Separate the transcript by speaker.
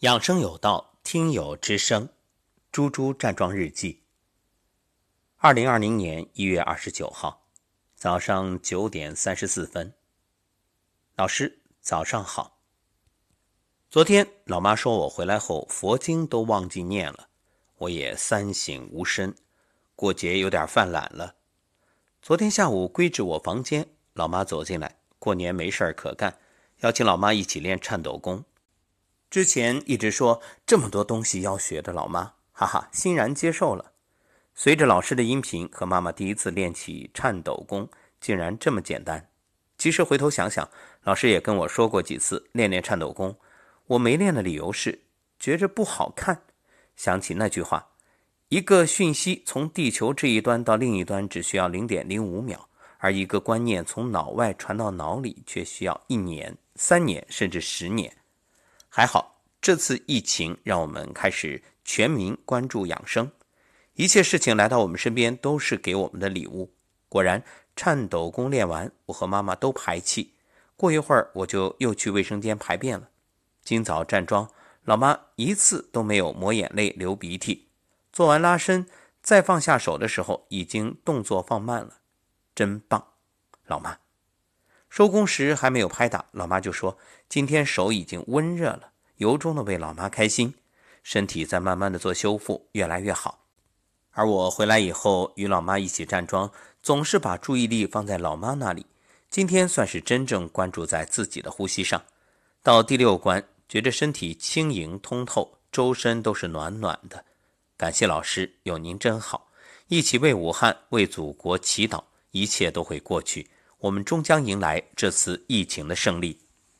Speaker 1: 养生有道，听友之声，猪猪站桩日记。二零二零年一月二十九号早上九点三十四分，老师早上好。昨天老妈说我回来后佛经都忘记念了，我也三省吾身，过节有点犯懒了。昨天下午归置我房间，老妈走进来，过年没事儿可干，邀请老妈一起练颤抖功。之前一直说这么多东西要学的老妈，哈哈，欣然接受了。随着老师的音频和妈妈第一次练起颤抖功，竟然这么简单。其实回头想想，老师也跟我说过几次练练颤抖功，我没练的理由是觉着不好看。想起那句话，一个讯息从地球这一端到另一端只需要零点零五秒，而一个观念从脑外传到脑里却需要一年、三年甚至十年。还好，这次疫情让我们开始全民关注养生，一切事情来到我们身边都是给我们的礼物。果然，颤抖功练完，我和妈妈都排气。过一会儿，我就又去卫生间排便了。今早站桩，老妈一次都没有抹眼泪、流鼻涕。做完拉伸，再放下手的时候，已经动作放慢了，真棒，老妈。收工时还没有拍打，老妈就说：“今天手已经温热了。”由衷的为老妈开心，身体在慢慢的做修复，越来越好。而我回来以后与老妈一起站桩，总是把注意力放在老妈那里。今天算是真正关注在自己的呼吸上。到第六关，觉着身体轻盈通透，周身都是暖暖的。感谢老师，有您真好，一起为武汉、为祖国祈祷，一切都会过去。我们终将迎来这次疫情的胜利。